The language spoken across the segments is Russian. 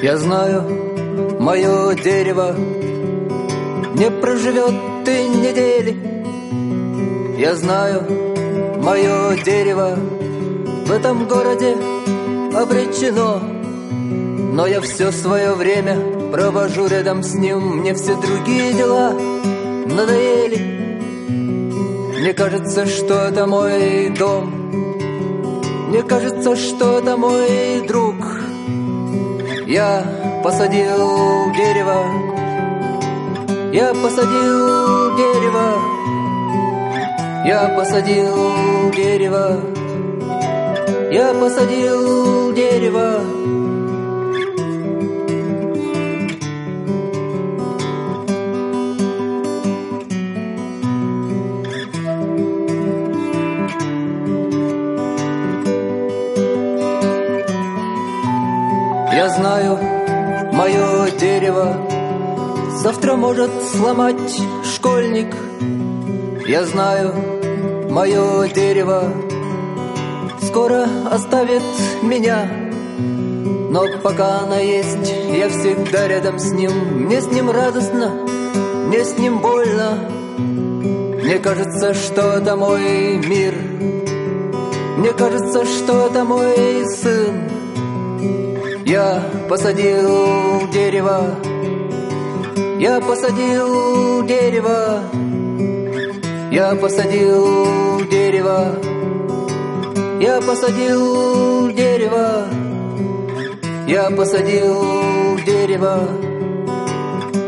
Я знаю, мое дерево не проживет и недели. Я знаю, мое дерево в этом городе обречено. Но я все свое время провожу рядом с ним. Мне все другие дела надоели. Мне кажется, что это мой дом. Мне кажется, что это мой друг. Я посадил дерево, я посадил дерево, я посадил дерево, я посадил дерево. Я знаю, мое дерево завтра может сломать школьник. Я знаю, мое дерево скоро оставит меня. Но пока она есть, я всегда рядом с ним. Мне с ним радостно, мне с ним больно. Мне кажется, что это мой мир. Мне кажется, что это мой сын. Я посадил дерево, я посадил дерево, я посадил дерево, я посадил дерево, я посадил дерево,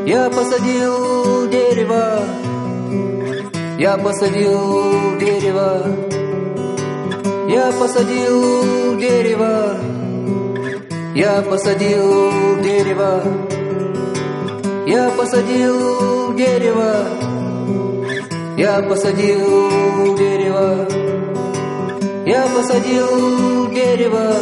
я посадил дерево, я посадил дерево, я посадил дерево. Я посадил дерево, я посадил дерево, я посадил дерево, я посадил дерево,